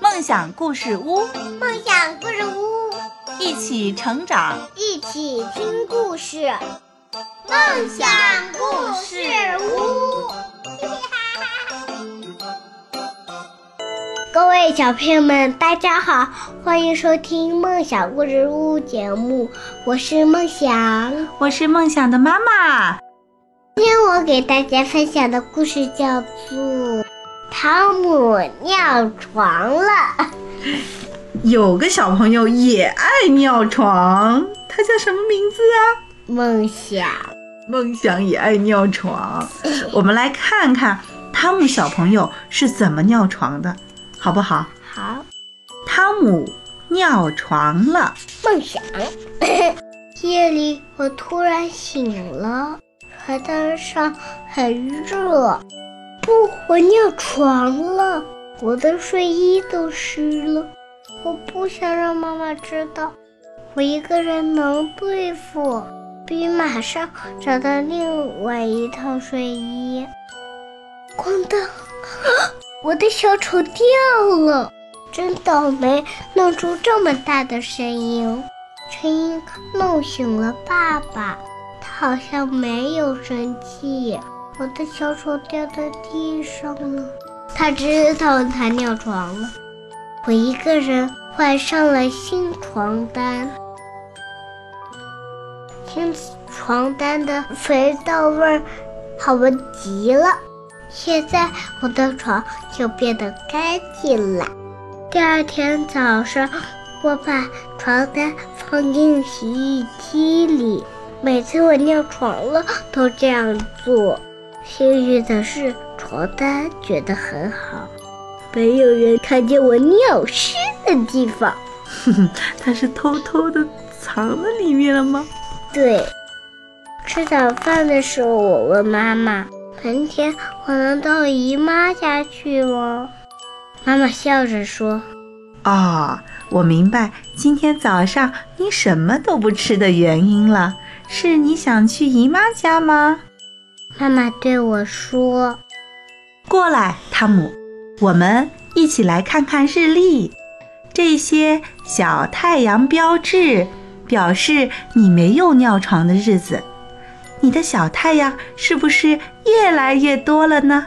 梦想故事屋，梦想故事屋，一起成长，一起听故事。梦想故事屋，各位小朋友们，大家好，欢迎收听梦想故事屋节目，我是梦想，我是梦想的妈妈。今天我给大家分享的故事叫做《汤姆尿床了》。有个小朋友也爱尿床，他叫什么名字啊？梦想。梦想也爱尿床，我们来看看汤姆小朋友是怎么尿床的，好不好？好。汤姆尿床了。梦想。夜里我突然醒了，床单上很热。不，我尿床了，我的睡衣都湿了。我不想让妈妈知道，我一个人能对付。比马上找到另外一套睡衣。咣当！我的小丑掉了，真倒霉，弄出这么大的声音，声音弄醒了爸爸。他好像没有生气。我的小丑掉在地上了，他知道他尿床了。我一个人换上了新床单。新床单的肥皂味儿好闻极了，现在我的床就变得干净了。第二天早上，我把床单放进洗衣机里。每次我尿床了都这样做。幸运的是，床单觉得很好，没有人看见我尿湿的地方。哼哼，它是偷偷的藏在里面了吗？对，吃早饭的时候，我问妈妈：“明天我能到姨妈家去吗？”妈妈笑着说：“哦，我明白今天早上你什么都不吃的原因了，是你想去姨妈家吗？”妈妈对我说：“过来，汤姆，我们一起来看看日历，这些小太阳标志。”表示你没有尿床的日子，你的小太阳是不是越来越多了呢？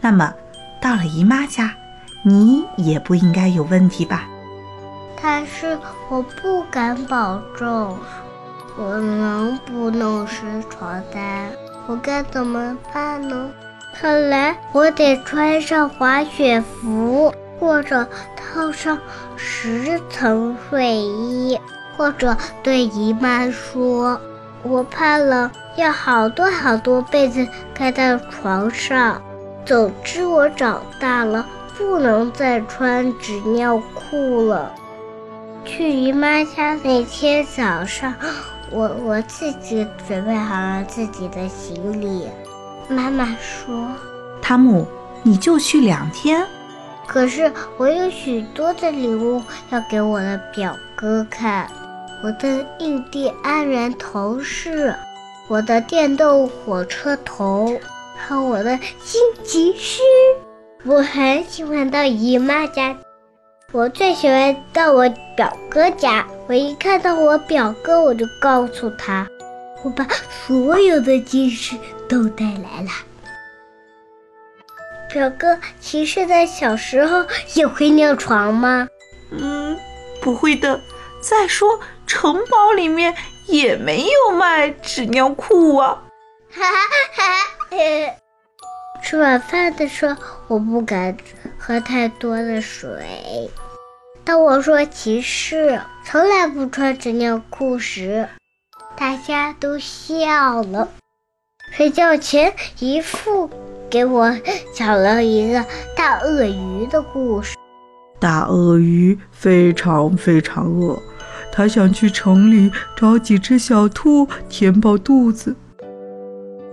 那么，到了姨妈家，你也不应该有问题吧？但是我不敢保证，我能不弄湿床单？我该怎么办呢？看来我得穿上滑雪服，或者套上十层睡衣。或者对姨妈说：“我怕冷，要好多好多被子盖在床上。”总之，我长大了，不能再穿纸尿裤了。去姨妈家那天早上，我我自己准备好了自己的行李。妈妈说：“汤姆，你就去两天。”可是我有许多的礼物要给我的表哥看。我的印第安人头饰，我的电动火车头，和我的新骑士。我很喜欢到姨妈家，我最喜欢到我表哥家。我一看到我表哥，我就告诉他，我把所有的骑士都带来了。表哥，骑士在小时候也会尿床吗？嗯，不会的。再说。城堡里面也没有卖纸尿裤啊！哈哈哈！吃晚饭的时候，我不敢喝太多的水。当我说骑士从来不穿纸尿裤时，大家都笑了。睡觉前，姨父给我讲了一个大鳄鱼的故事。大鳄鱼非常非常饿。他想去城里找几只小兔填饱肚子。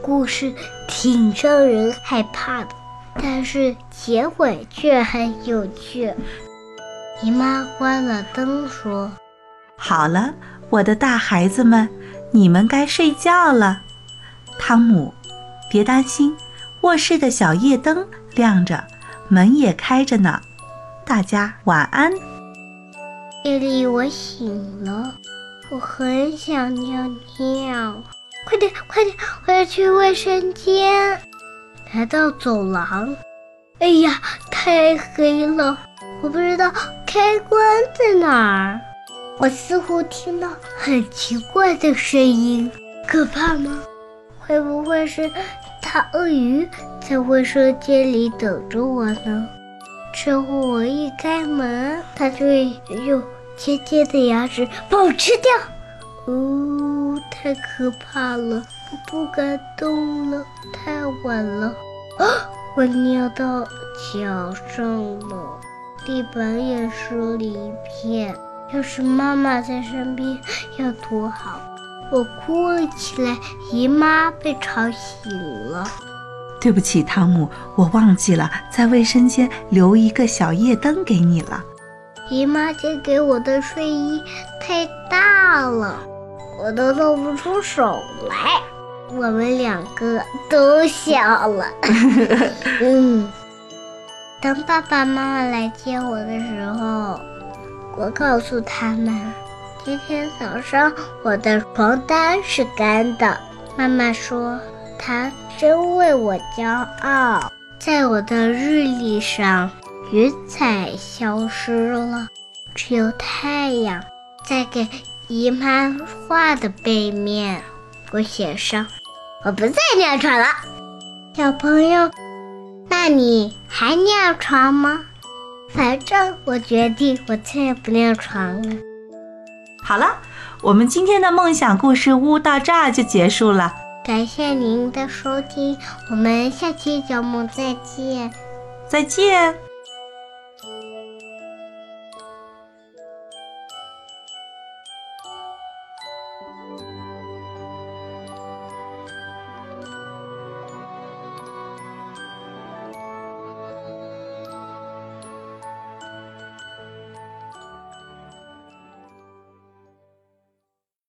故事挺让人害怕的，但是结尾却很有趣。姨妈关了灯说：“好了，我的大孩子们，你们该睡觉了。汤姆，别担心，卧室的小夜灯亮着，门也开着呢。大家晚安。夜里我醒了，我很想尿尿，快点快点，我要去卫生间。来到走廊，哎呀，太黑了，我不知道开关在哪儿。我似乎听到很奇怪的声音，可怕吗？会不会是大鳄鱼在卫生间里等着我呢？之后我一开门，它就用尖尖的牙齿把我吃掉。哦，太可怕了，我不敢动了，太晚了。啊，我尿到脚上了，地板也湿了一片。要是妈妈在身边，要多好！我哭了起来，姨妈被吵醒了。对不起，汤姆，我忘记了在卫生间留一个小夜灯给你了。姨妈借给我的睡衣太大了，我都露不出手来。我们两个都笑了。嗯，当爸爸妈妈来接我的时候，我告诉他们，今天早上我的床单是干的。妈妈说。她真为我骄傲，在我的日历上，云彩消失了，只有太阳。在给姨妈画的背面，我写上：“我不再尿床了。”小朋友，那你还尿床吗？反正我决定，我再也不尿床了。好了，我们今天的梦想故事屋到这儿就结束了。感谢您的收听，我们下期节目再见。再见。